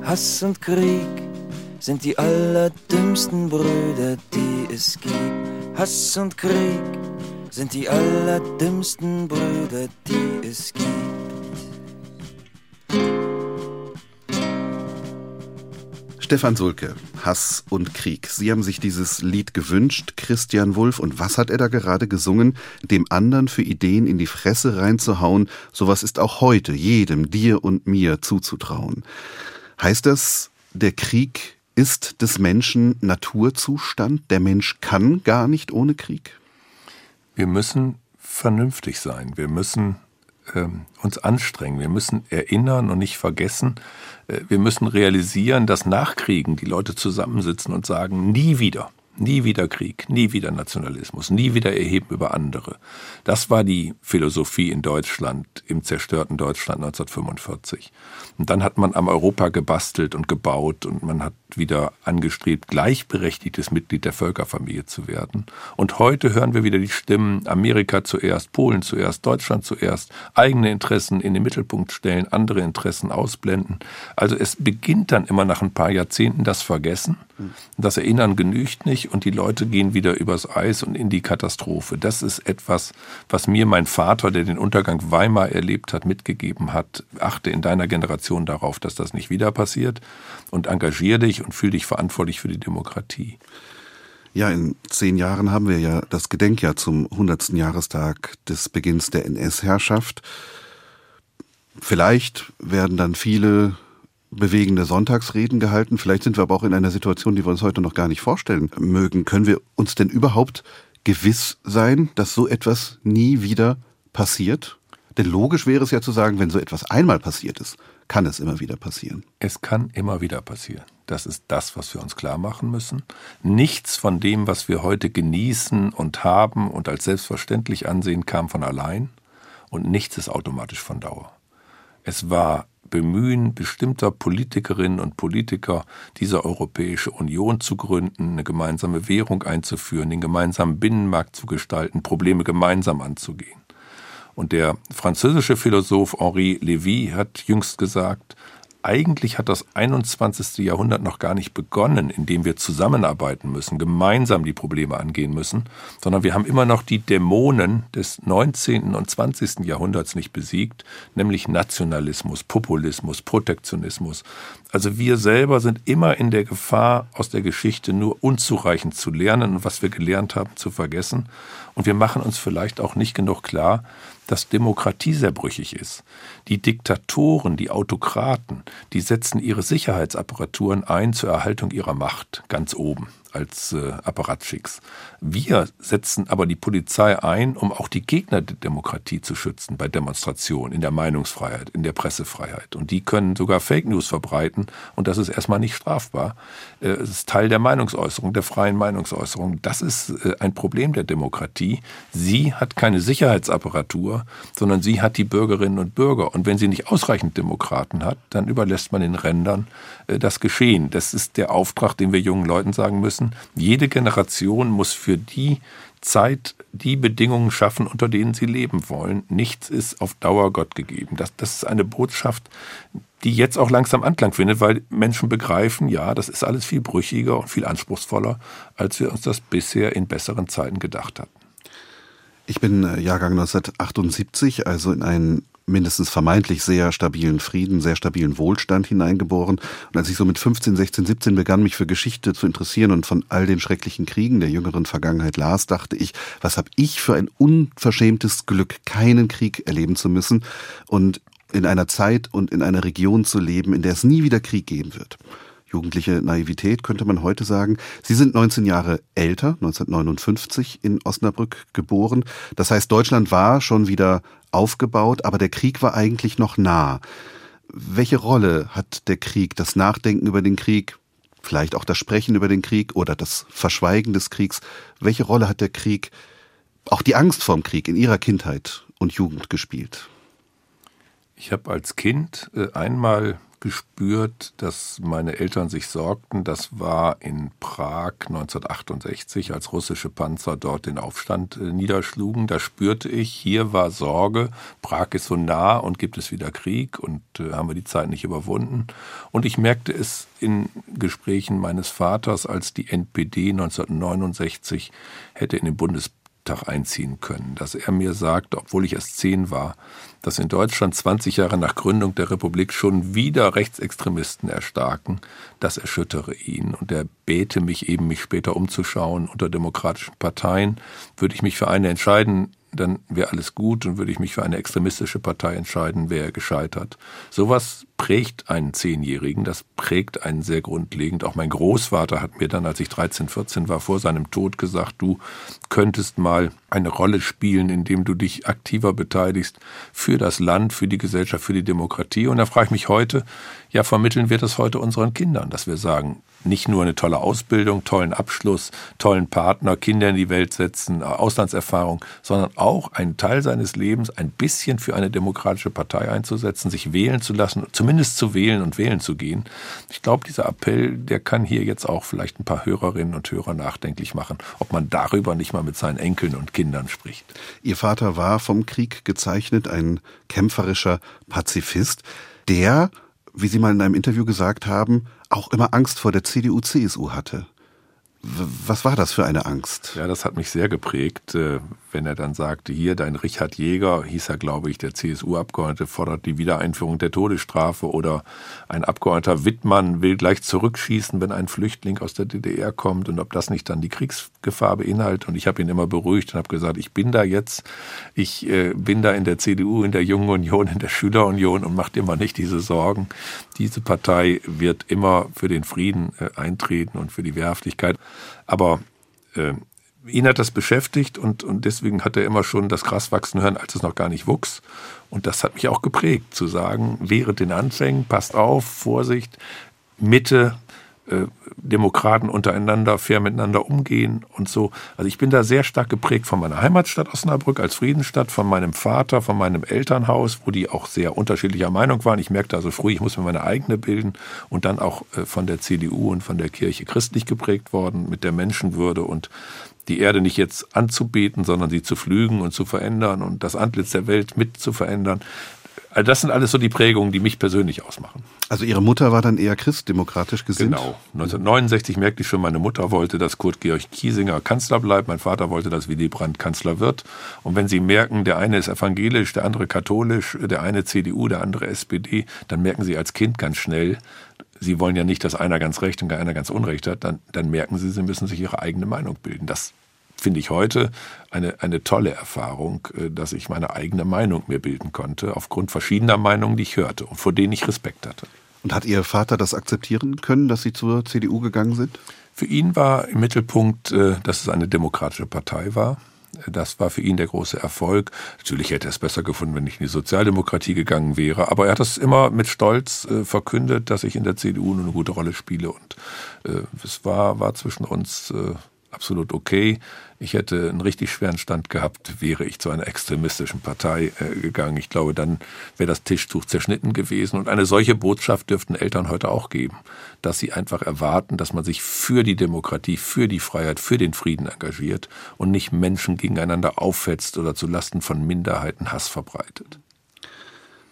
Hass und Krieg sind die allerdümmsten Brüder, die es gibt. Hass und Krieg sind die allerdümmsten Brüder, die es gibt. Stefan Sulke, Hass und Krieg. Sie haben sich dieses Lied gewünscht, Christian Wulff. Und was hat er da gerade gesungen? Dem anderen für Ideen in die Fresse reinzuhauen. Sowas ist auch heute jedem, dir und mir zuzutrauen. Heißt das, der Krieg ist des Menschen Naturzustand? Der Mensch kann gar nicht ohne Krieg? Wir müssen vernünftig sein. Wir müssen ähm, uns anstrengen. Wir müssen erinnern und nicht vergessen. Äh, wir müssen realisieren, dass nach Kriegen die Leute zusammensitzen und sagen, nie wieder. Nie wieder Krieg, nie wieder Nationalismus, nie wieder Erheben über andere. Das war die Philosophie in Deutschland, im zerstörten Deutschland 1945. Und dann hat man am Europa gebastelt und gebaut und man hat wieder angestrebt, gleichberechtigtes Mitglied der Völkerfamilie zu werden. Und heute hören wir wieder die Stimmen, Amerika zuerst, Polen zuerst, Deutschland zuerst, eigene Interessen in den Mittelpunkt stellen, andere Interessen ausblenden. Also es beginnt dann immer nach ein paar Jahrzehnten das Vergessen. Das Erinnern genügt nicht und die Leute gehen wieder übers Eis und in die Katastrophe. Das ist etwas, was mir mein Vater, der den Untergang Weimar erlebt hat, mitgegeben hat. Achte in deiner Generation darauf, dass das nicht wieder passiert und engagiere dich und fühle dich verantwortlich für die Demokratie. Ja, in zehn Jahren haben wir ja das Gedenkjahr zum 100. Jahrestag des Beginns der NS-Herrschaft. Vielleicht werden dann viele bewegende Sonntagsreden gehalten. Vielleicht sind wir aber auch in einer Situation, die wir uns heute noch gar nicht vorstellen mögen. Können wir uns denn überhaupt gewiss sein, dass so etwas nie wieder passiert? Denn logisch wäre es ja zu sagen, wenn so etwas einmal passiert ist, kann es immer wieder passieren. Es kann immer wieder passieren. Das ist das, was wir uns klar machen müssen. Nichts von dem, was wir heute genießen und haben und als selbstverständlich ansehen, kam von allein und nichts ist automatisch von Dauer. Es war Bemühen bestimmter Politikerinnen und Politiker, diese Europäische Union zu gründen, eine gemeinsame Währung einzuführen, den gemeinsamen Binnenmarkt zu gestalten, Probleme gemeinsam anzugehen. Und der französische Philosoph Henri Lévy hat jüngst gesagt, eigentlich hat das 21. Jahrhundert noch gar nicht begonnen, indem wir zusammenarbeiten müssen, gemeinsam die Probleme angehen müssen, sondern wir haben immer noch die Dämonen des 19. und 20. Jahrhunderts nicht besiegt, nämlich Nationalismus, Populismus, Protektionismus. Also wir selber sind immer in der Gefahr, aus der Geschichte nur unzureichend zu lernen und was wir gelernt haben zu vergessen. Und wir machen uns vielleicht auch nicht genug klar, dass Demokratie sehr brüchig ist. Die Diktatoren, die Autokraten, die setzen ihre Sicherheitsapparaturen ein zur Erhaltung ihrer Macht ganz oben als äh, Apparatschicks. Wir setzen aber die Polizei ein, um auch die Gegner der Demokratie zu schützen bei Demonstrationen, in der Meinungsfreiheit, in der Pressefreiheit. Und die können sogar Fake News verbreiten und das ist erstmal nicht strafbar. Äh, es ist Teil der Meinungsäußerung, der freien Meinungsäußerung. Das ist äh, ein Problem der Demokratie. Sie hat keine Sicherheitsapparatur, sondern sie hat die Bürgerinnen und Bürger. Und wenn sie nicht ausreichend Demokraten hat, dann überlässt man den Rändern äh, das Geschehen. Das ist der Auftrag, den wir jungen Leuten sagen müssen müssen. Jede Generation muss für die Zeit die Bedingungen schaffen, unter denen sie leben wollen. Nichts ist auf Dauer Gott gegeben. Das, das ist eine Botschaft, die jetzt auch langsam Anklang findet, weil Menschen begreifen, ja, das ist alles viel brüchiger und viel anspruchsvoller, als wir uns das bisher in besseren Zeiten gedacht hatten. Ich bin äh, Jahrgang 1978, also in einen mindestens vermeintlich sehr stabilen Frieden, sehr stabilen Wohlstand hineingeboren. Und als ich so mit 15, 16, 17 begann, mich für Geschichte zu interessieren und von all den schrecklichen Kriegen der jüngeren Vergangenheit las, dachte ich, was habe ich für ein unverschämtes Glück, keinen Krieg erleben zu müssen und in einer Zeit und in einer Region zu leben, in der es nie wieder Krieg geben wird. Jugendliche Naivität könnte man heute sagen. Sie sind 19 Jahre älter, 1959 in Osnabrück geboren. Das heißt, Deutschland war schon wieder aufgebaut, aber der Krieg war eigentlich noch nah. Welche Rolle hat der Krieg, das Nachdenken über den Krieg, vielleicht auch das Sprechen über den Krieg oder das Verschweigen des Kriegs, welche Rolle hat der Krieg, auch die Angst vorm Krieg in Ihrer Kindheit und Jugend gespielt? Ich habe als Kind äh, einmal gespürt, dass meine Eltern sich sorgten. Das war in Prag 1968, als russische Panzer dort den Aufstand äh, niederschlugen. Da spürte ich, hier war Sorge. Prag ist so nah und gibt es wieder Krieg und äh, haben wir die Zeit nicht überwunden. Und ich merkte es in Gesprächen meines Vaters, als die NPD 1969 hätte in den Bundestag einziehen können, dass er mir sagte, obwohl ich erst zehn war, dass in Deutschland 20 Jahre nach Gründung der Republik schon wieder Rechtsextremisten erstarken, das erschüttere ihn. Und er bete mich eben, mich später umzuschauen unter demokratischen Parteien. Würde ich mich für eine entscheiden, dann wäre alles gut und würde ich mich für eine extremistische Partei entscheiden, wäre er gescheitert. Sowas prägt einen Zehnjährigen, das prägt einen sehr grundlegend. Auch mein Großvater hat mir dann, als ich 13, 14 war, vor seinem Tod gesagt, du könntest mal eine Rolle spielen, indem du dich aktiver beteiligst für das Land, für die Gesellschaft, für die Demokratie. Und da frage ich mich heute, ja, vermitteln wir das heute unseren Kindern, dass wir sagen, nicht nur eine tolle Ausbildung, tollen Abschluss, tollen Partner, Kinder in die Welt setzen, Auslandserfahrung, sondern auch einen Teil seines Lebens ein bisschen für eine demokratische Partei einzusetzen, sich wählen zu lassen, zumindest zu wählen und wählen zu gehen. Ich glaube, dieser Appell, der kann hier jetzt auch vielleicht ein paar Hörerinnen und Hörer nachdenklich machen, ob man darüber nicht mal mit seinen Enkeln und Kindern spricht. Ihr Vater war vom Krieg gezeichnet, ein kämpferischer Pazifist, der wie Sie mal in einem Interview gesagt haben, auch immer Angst vor der CDU-CSU hatte. Was war das für eine Angst? Ja, das hat mich sehr geprägt, äh, wenn er dann sagte, hier dein Richard Jäger, hieß er, glaube ich, der CSU-Abgeordnete, fordert die Wiedereinführung der Todesstrafe oder ein Abgeordneter Wittmann will gleich zurückschießen, wenn ein Flüchtling aus der DDR kommt und ob das nicht dann die Kriegsgefahr beinhaltet. Und ich habe ihn immer beruhigt und habe gesagt, ich bin da jetzt, ich äh, bin da in der CDU, in der Jungen Union, in der Schülerunion und macht immer nicht diese Sorgen. Diese Partei wird immer für den Frieden äh, eintreten und für die Wehrhaftigkeit. Aber äh, ihn hat das beschäftigt und, und deswegen hat er immer schon das Gras wachsen hören, als es noch gar nicht wuchs. Und das hat mich auch geprägt, zu sagen, während den Anfängen, passt auf, Vorsicht, Mitte, Demokraten untereinander fair miteinander umgehen und so. Also ich bin da sehr stark geprägt von meiner Heimatstadt Osnabrück als Friedensstadt, von meinem Vater, von meinem Elternhaus, wo die auch sehr unterschiedlicher Meinung waren. Ich merkte also früh, ich muss mir meine eigene bilden und dann auch äh, von der CDU und von der Kirche christlich geprägt worden mit der Menschenwürde und die Erde nicht jetzt anzubeten, sondern sie zu pflügen und zu verändern und das Antlitz der Welt mit zu verändern. Also das sind alles so die Prägungen, die mich persönlich ausmachen. Also Ihre Mutter war dann eher christdemokratisch gesinnt? Genau. 1969 merkte ich schon, meine Mutter wollte, dass Kurt Georg Kiesinger Kanzler bleibt, mein Vater wollte, dass Willy Brandt Kanzler wird. Und wenn Sie merken, der eine ist evangelisch, der andere katholisch, der eine CDU, der andere SPD, dann merken Sie als Kind ganz schnell, Sie wollen ja nicht, dass einer ganz recht und einer ganz unrecht hat, dann, dann merken Sie, Sie müssen sich Ihre eigene Meinung bilden. Das finde ich heute eine, eine tolle Erfahrung, äh, dass ich meine eigene Meinung mir bilden konnte, aufgrund verschiedener Meinungen, die ich hörte und vor denen ich Respekt hatte. Und hat Ihr Vater das akzeptieren können, dass Sie zur CDU gegangen sind? Für ihn war im Mittelpunkt, äh, dass es eine demokratische Partei war. Das war für ihn der große Erfolg. Natürlich hätte er es besser gefunden, wenn ich in die Sozialdemokratie gegangen wäre. Aber er hat das immer mit Stolz äh, verkündet, dass ich in der CDU eine gute Rolle spiele. Und es war, war zwischen uns absolut okay. Ich hätte einen richtig schweren Stand gehabt, wäre ich zu einer extremistischen Partei äh, gegangen. Ich glaube, dann wäre das Tischtuch zerschnitten gewesen. Und eine solche Botschaft dürften Eltern heute auch geben, dass sie einfach erwarten, dass man sich für die Demokratie, für die Freiheit, für den Frieden engagiert und nicht Menschen gegeneinander auffetzt oder zu Lasten von Minderheiten Hass verbreitet.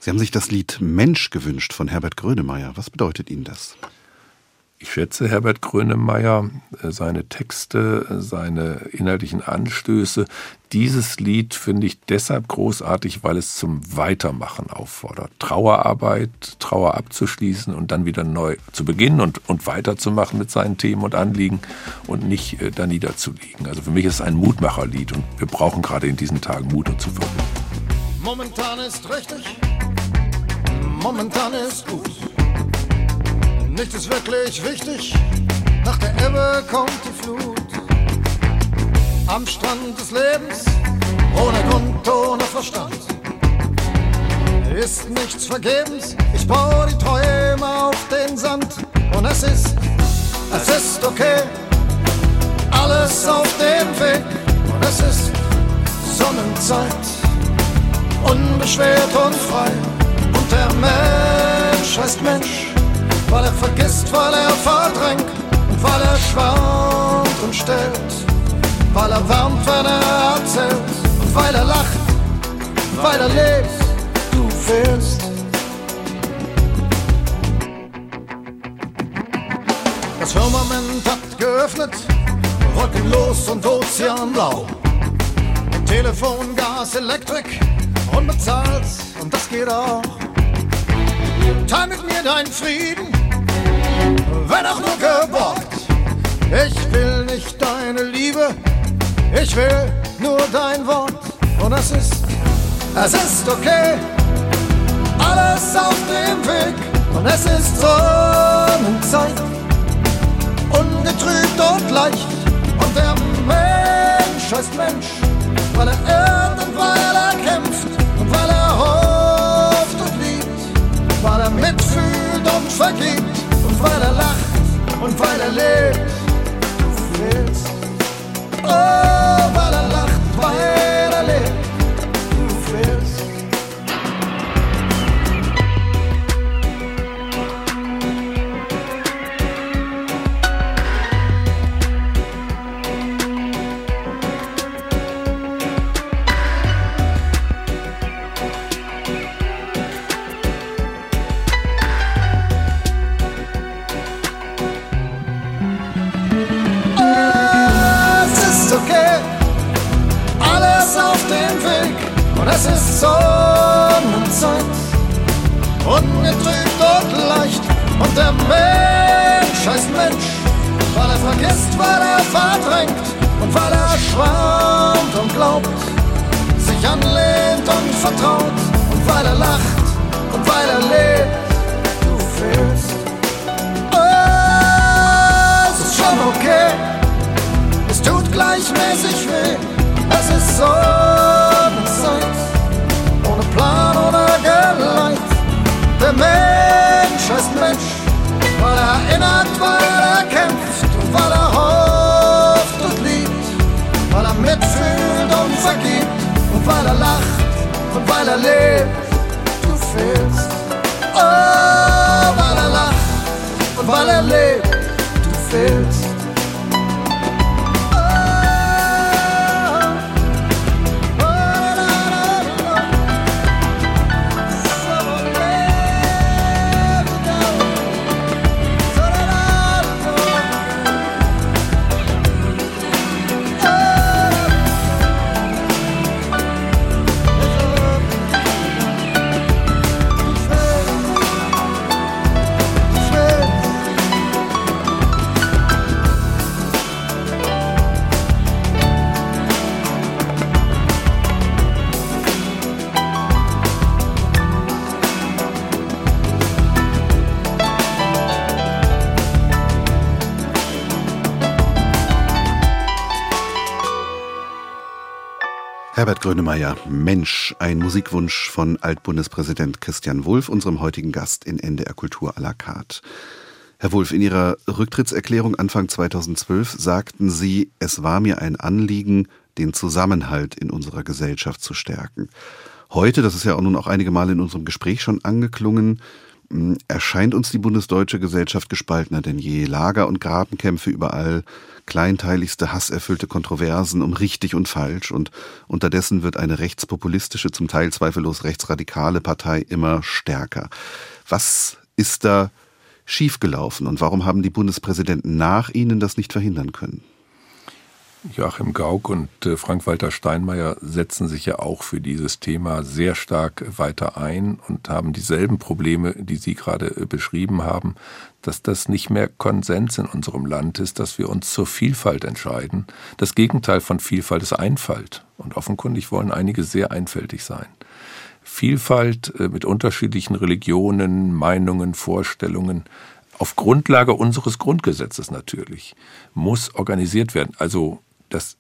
Sie haben sich das Lied Mensch gewünscht von Herbert Grönemeyer. Was bedeutet Ihnen das? Ich schätze Herbert Grönemeyer, äh, seine Texte, seine inhaltlichen Anstöße. Dieses Lied finde ich deshalb großartig, weil es zum Weitermachen auffordert. Trauerarbeit, Trauer abzuschließen und dann wieder neu zu beginnen und, und weiterzumachen mit seinen Themen und Anliegen und nicht äh, da niederzuliegen. Also für mich ist es ein Mutmacherlied und wir brauchen gerade in diesen Tagen Mut und Zuversicht. Momentan ist richtig, momentan ist gut. Nichts ist wirklich wichtig, nach der Ebbe kommt die Flut. Am Strand des Lebens, ohne Grund, ohne Verstand. Ist nichts vergebens, ich baue die Träume auf den Sand. Und es ist, es ist okay, alles auf dem Weg. Und es ist Sonnenzeit, unbeschwert und frei. Und der Mensch heißt Mensch weil er vergisst, weil er verdrängt und weil er schwant und stellt, weil er wärmt, wenn er erzählt und weil er lacht, weil er lebt, du fehlst. Das Firmament hat geöffnet, wolkenlos und ozeanblau. Telefon, Gas, Elektrik, unbezahlt und das geht auch. Teil mit mir deinen Frieden, wenn auch nur geborgt. Ich will nicht deine Liebe, ich will nur dein Wort. Und es ist, es ist okay, alles auf dem Weg. Und es ist Sonnenzeit, ungetrübt und leicht. Und der Mensch heißt Mensch, weil er irrt und weil er kämpft und weil er hofft und liebt, weil er mitfühlt und vergibt und weil er lacht und weil er lebt. Oh, weil er lacht, weil er Herbert Grönemeyer, Mensch, ein Musikwunsch von Altbundespräsident Christian Wulff, unserem heutigen Gast in NDR Kultur à la carte. Herr Wulff, in Ihrer Rücktrittserklärung Anfang 2012 sagten Sie, es war mir ein Anliegen, den Zusammenhalt in unserer Gesellschaft zu stärken. Heute, das ist ja auch nun auch einige Male in unserem Gespräch schon angeklungen, hm, erscheint uns die bundesdeutsche Gesellschaft gespaltener denn je. Lager- und Grabenkämpfe überall, kleinteiligste, hasserfüllte Kontroversen um richtig und falsch und unterdessen wird eine rechtspopulistische, zum Teil zweifellos rechtsradikale Partei immer stärker. Was ist da schiefgelaufen und warum haben die Bundespräsidenten nach Ihnen das nicht verhindern können? Joachim Gauck und äh, Frank-Walter Steinmeier setzen sich ja auch für dieses Thema sehr stark weiter ein und haben dieselben Probleme, die Sie gerade äh, beschrieben haben, dass das nicht mehr Konsens in unserem Land ist, dass wir uns zur Vielfalt entscheiden. Das Gegenteil von Vielfalt ist Einfalt. Und offenkundig wollen einige sehr einfältig sein. Vielfalt äh, mit unterschiedlichen Religionen, Meinungen, Vorstellungen, auf Grundlage unseres Grundgesetzes natürlich, muss organisiert werden. Also das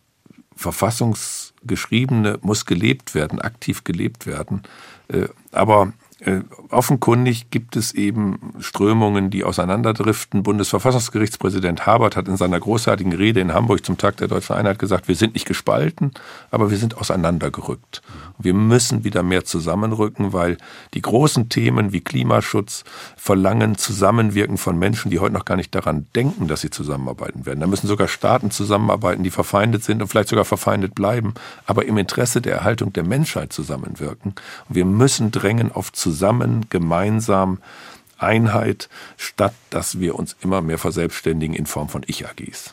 Verfassungsgeschriebene muss gelebt werden, aktiv gelebt werden. Äh, aber äh, offenkundig gibt es eben Strömungen, die auseinanderdriften. Bundesverfassungsgerichtspräsident Habert hat in seiner großartigen Rede in Hamburg zum Tag der Deutschen Einheit gesagt, wir sind nicht gespalten, aber wir sind auseinandergerückt. Wir müssen wieder mehr zusammenrücken, weil die großen Themen wie Klimaschutz verlangen Zusammenwirken von Menschen, die heute noch gar nicht daran denken, dass sie zusammenarbeiten werden. Da müssen sogar Staaten zusammenarbeiten, die verfeindet sind und vielleicht sogar verfeindet bleiben, aber im Interesse der Erhaltung der Menschheit zusammenwirken. Und wir müssen drängen auf zusammen, gemeinsam Einheit, statt dass wir uns immer mehr verselbstständigen in Form von Ich-AGs.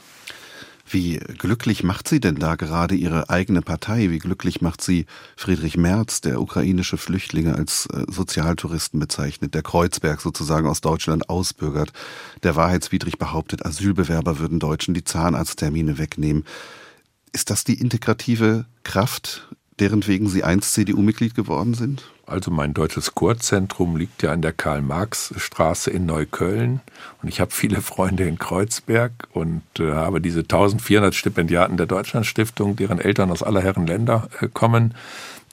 Wie glücklich macht sie denn da gerade ihre eigene Partei? Wie glücklich macht sie Friedrich Merz, der ukrainische Flüchtlinge als äh, Sozialtouristen bezeichnet, der Kreuzberg sozusagen aus Deutschland ausbürgert, der wahrheitswidrig behauptet, Asylbewerber würden Deutschen die Zahnarzttermine wegnehmen. Ist das die integrative Kraft, deren wegen Sie einst CDU-Mitglied geworden sind? Also mein deutsches Kurzentrum liegt ja an der Karl-Marx-Straße in Neukölln und ich habe viele Freunde in Kreuzberg und äh, habe diese 1400 Stipendiaten der Deutschlandstiftung, deren Eltern aus aller Herren Länder äh, kommen.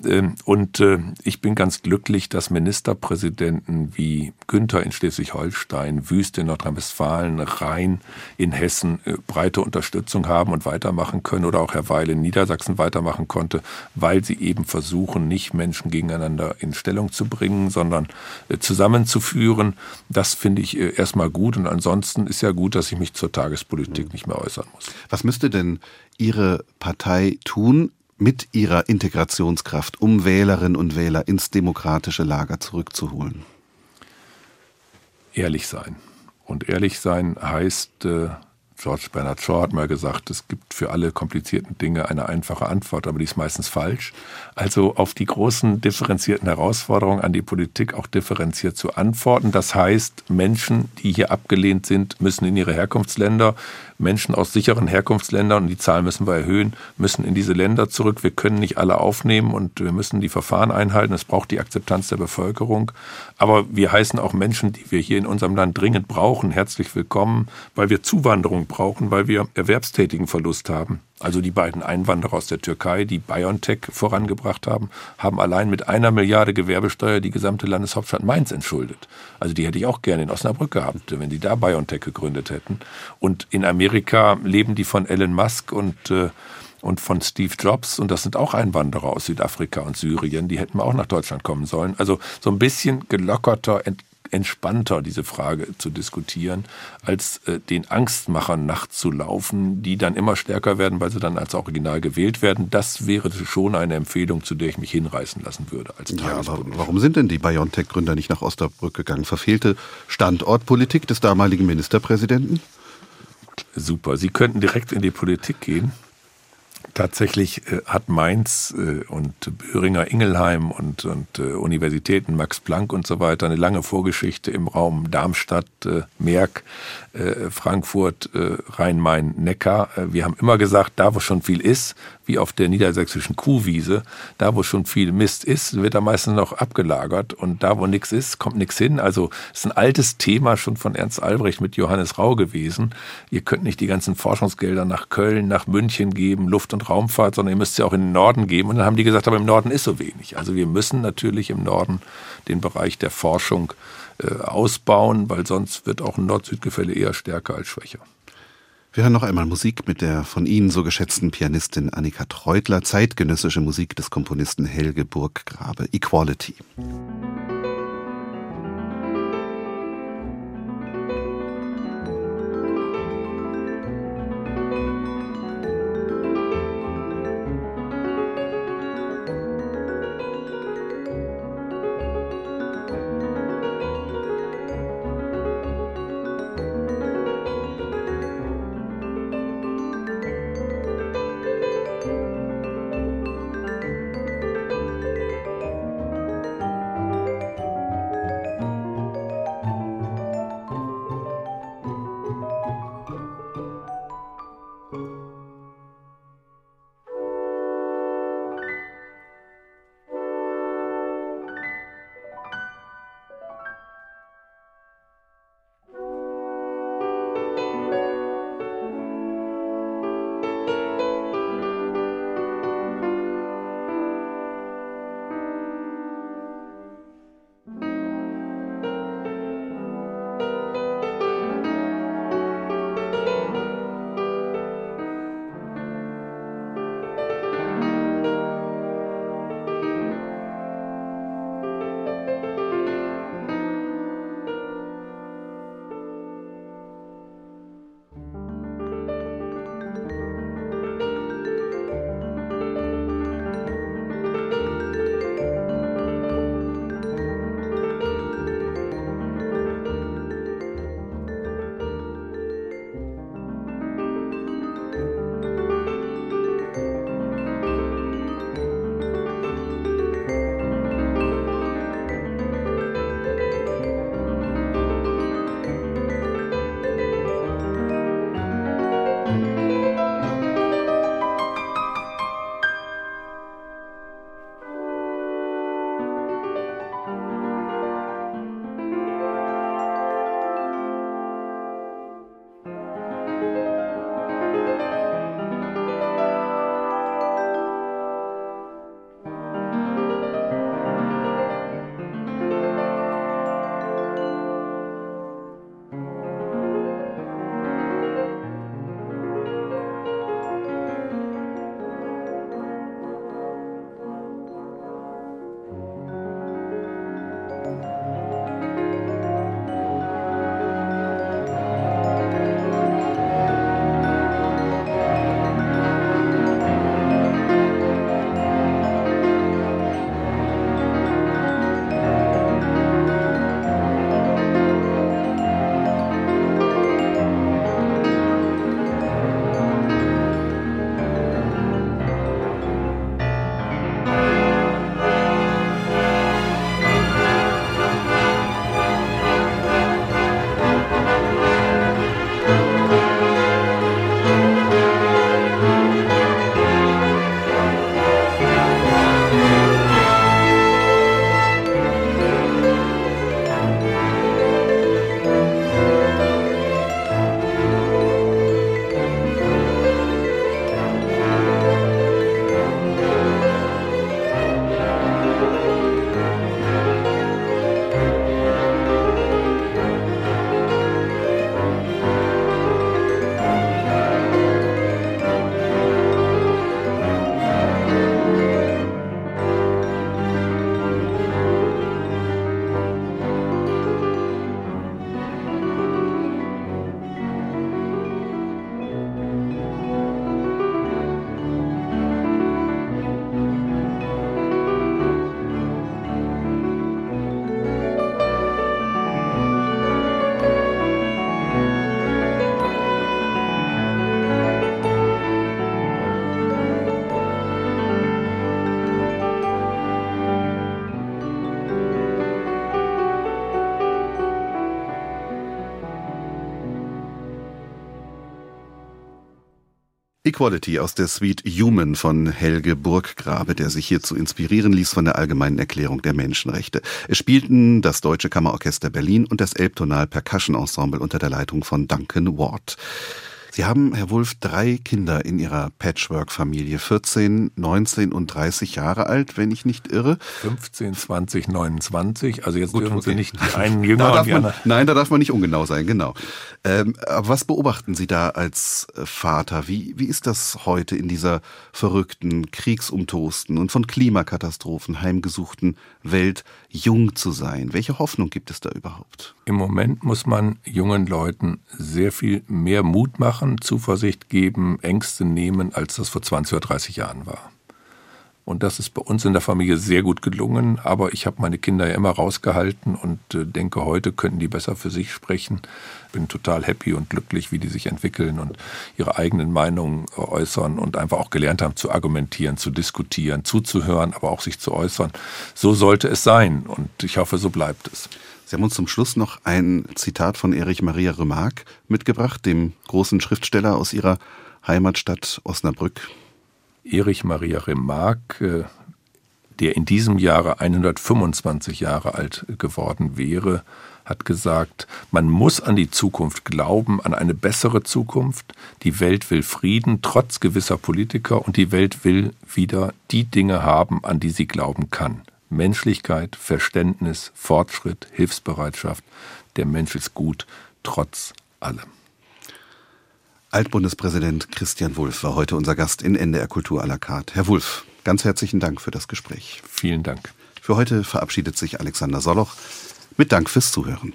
Ähm, und äh, ich bin ganz glücklich, dass Ministerpräsidenten wie Günther in Schleswig-Holstein, Wüste in Nordrhein-Westfalen, Rhein in Hessen äh, breite Unterstützung haben und weitermachen können oder auch Herr Weil in Niedersachsen weitermachen konnte, weil sie eben versuchen, nicht Menschen gegeneinander in Stellung zu bringen, sondern äh, zusammenzuführen. Das finde ich erstmal gut und ansonsten ist ja gut, dass ich mich zur Tagespolitik nicht mehr äußern muss. Was müsste denn Ihre Partei tun, mit ihrer Integrationskraft, um Wählerinnen und Wähler ins demokratische Lager zurückzuholen? Ehrlich sein. Und ehrlich sein heißt, äh, George Bernard Shaw hat mal gesagt, es gibt für alle komplizierten Dinge eine einfache Antwort, aber die ist meistens falsch. Also auf die großen differenzierten Herausforderungen an die Politik auch differenziert zu antworten. Das heißt, Menschen, die hier abgelehnt sind, müssen in ihre Herkunftsländer. Menschen aus sicheren Herkunftsländern, und die Zahl müssen wir erhöhen, müssen in diese Länder zurück. Wir können nicht alle aufnehmen und wir müssen die Verfahren einhalten. Es braucht die Akzeptanz der Bevölkerung. Aber wir heißen auch Menschen, die wir hier in unserem Land dringend brauchen, herzlich willkommen, weil wir Zuwanderung brauchen, weil wir erwerbstätigen Verlust haben. Also die beiden Einwanderer aus der Türkei, die BioNTech vorangebracht haben, haben allein mit einer Milliarde Gewerbesteuer die gesamte Landeshauptstadt Mainz entschuldet. Also die hätte ich auch gerne in Osnabrück gehabt, wenn die da BioNTech gegründet hätten. Und in Amerika leben die von Elon Musk und äh, und von Steve Jobs und das sind auch Einwanderer aus Südafrika und Syrien, die hätten auch nach Deutschland kommen sollen. Also so ein bisschen gelockerter, entspannter, diese Frage zu diskutieren, als äh, den Angstmachern nachzulaufen, die dann immer stärker werden, weil sie dann als Original gewählt werden. Das wäre schon eine Empfehlung, zu der ich mich hinreißen lassen würde. Als ja, aber warum sind denn die BioNTech-Gründer nicht nach Osnabrück gegangen? Verfehlte Standortpolitik des damaligen Ministerpräsidenten? Super. Sie könnten direkt in die Politik gehen Tatsächlich äh, hat Mainz äh, und Böhringer Ingelheim und, und äh, Universitäten Max Planck und so weiter eine lange Vorgeschichte im Raum Darmstadt, Merck, Frankfurt, Rhein-Main, Neckar. Äh, wir haben immer gesagt, da wo schon viel ist, wie auf der niedersächsischen Kuhwiese, da wo schon viel Mist ist, wird da meistens noch abgelagert und da wo nichts ist, kommt nichts hin. Also ist ein altes Thema schon von Ernst Albrecht mit Johannes Rau gewesen. Ihr könnt nicht die ganzen Forschungsgelder nach Köln, nach München geben, Luft- und Raumfahrt, sondern ihr müsst sie auch in den Norden geben. Und dann haben die gesagt, aber im Norden ist so wenig. Also wir müssen natürlich im Norden den Bereich der Forschung äh, ausbauen, weil sonst wird auch ein Nord-Süd-Gefälle eher stärker als schwächer. Wir hören noch einmal Musik mit der von Ihnen so geschätzten Pianistin Annika Treutler, zeitgenössische Musik des Komponisten Helge Burggrabe, Equality. Equality aus der Suite Human von Helge Burggrabe, der sich hierzu inspirieren ließ von der Allgemeinen Erklärung der Menschenrechte. Es spielten das Deutsche Kammerorchester Berlin und das Elbtonal Percussion Ensemble unter der Leitung von Duncan Ward. Sie haben, Herr Wulff, drei Kinder in Ihrer Patchwork-Familie, 14, 19 und 30 Jahre alt, wenn ich nicht irre. 15, 20, 29, also jetzt Gut, dürfen okay. Sie nicht die [LAUGHS] einen jünger Da und die anderen. nein, da darf man nicht ungenau sein, genau. Ähm, aber was beobachten Sie da als Vater? Wie, wie ist das heute in dieser verrückten, kriegsumtosten und von Klimakatastrophen heimgesuchten Welt, jung zu sein? Welche Hoffnung gibt es da überhaupt? Im Moment muss man jungen Leuten sehr viel mehr Mut machen, Zuversicht geben, Ängste nehmen, als das vor 20 oder 30 Jahren war. Und das ist bei uns in der Familie sehr gut gelungen, aber ich habe meine Kinder ja immer rausgehalten und äh, denke, heute könnten die besser für sich sprechen. Bin total happy und glücklich, wie die sich entwickeln und ihre eigenen Meinungen äh, äußern und einfach auch gelernt haben zu argumentieren, zu diskutieren, zuzuhören, aber auch sich zu äußern. So sollte es sein und ich hoffe, so bleibt es. Sie haben uns zum Schluss noch ein Zitat von Erich Maria Remarque mitgebracht, dem großen Schriftsteller aus Ihrer Heimatstadt Osnabrück. Erich Maria Remarque, äh, der in diesem Jahre 125 Jahre alt geworden wäre, hat gesagt, man muss an die Zukunft glauben, an eine bessere Zukunft. Die Welt will Frieden trotz gewisser Politiker und die Welt will wieder die Dinge haben, an die sie glauben kann. Menschlichkeit, Verständnis, Fortschritt, Hilfsbereitschaft. Der Mensch ist gut, trotz allem. Altbundespräsident Christian Wulff war heute unser Gast in NDR Kultur à la carte. Herr Wulff, ganz herzlichen Dank für das Gespräch. Vielen Dank. Für heute verabschiedet sich Alexander Soloch mit Dank fürs Zuhören.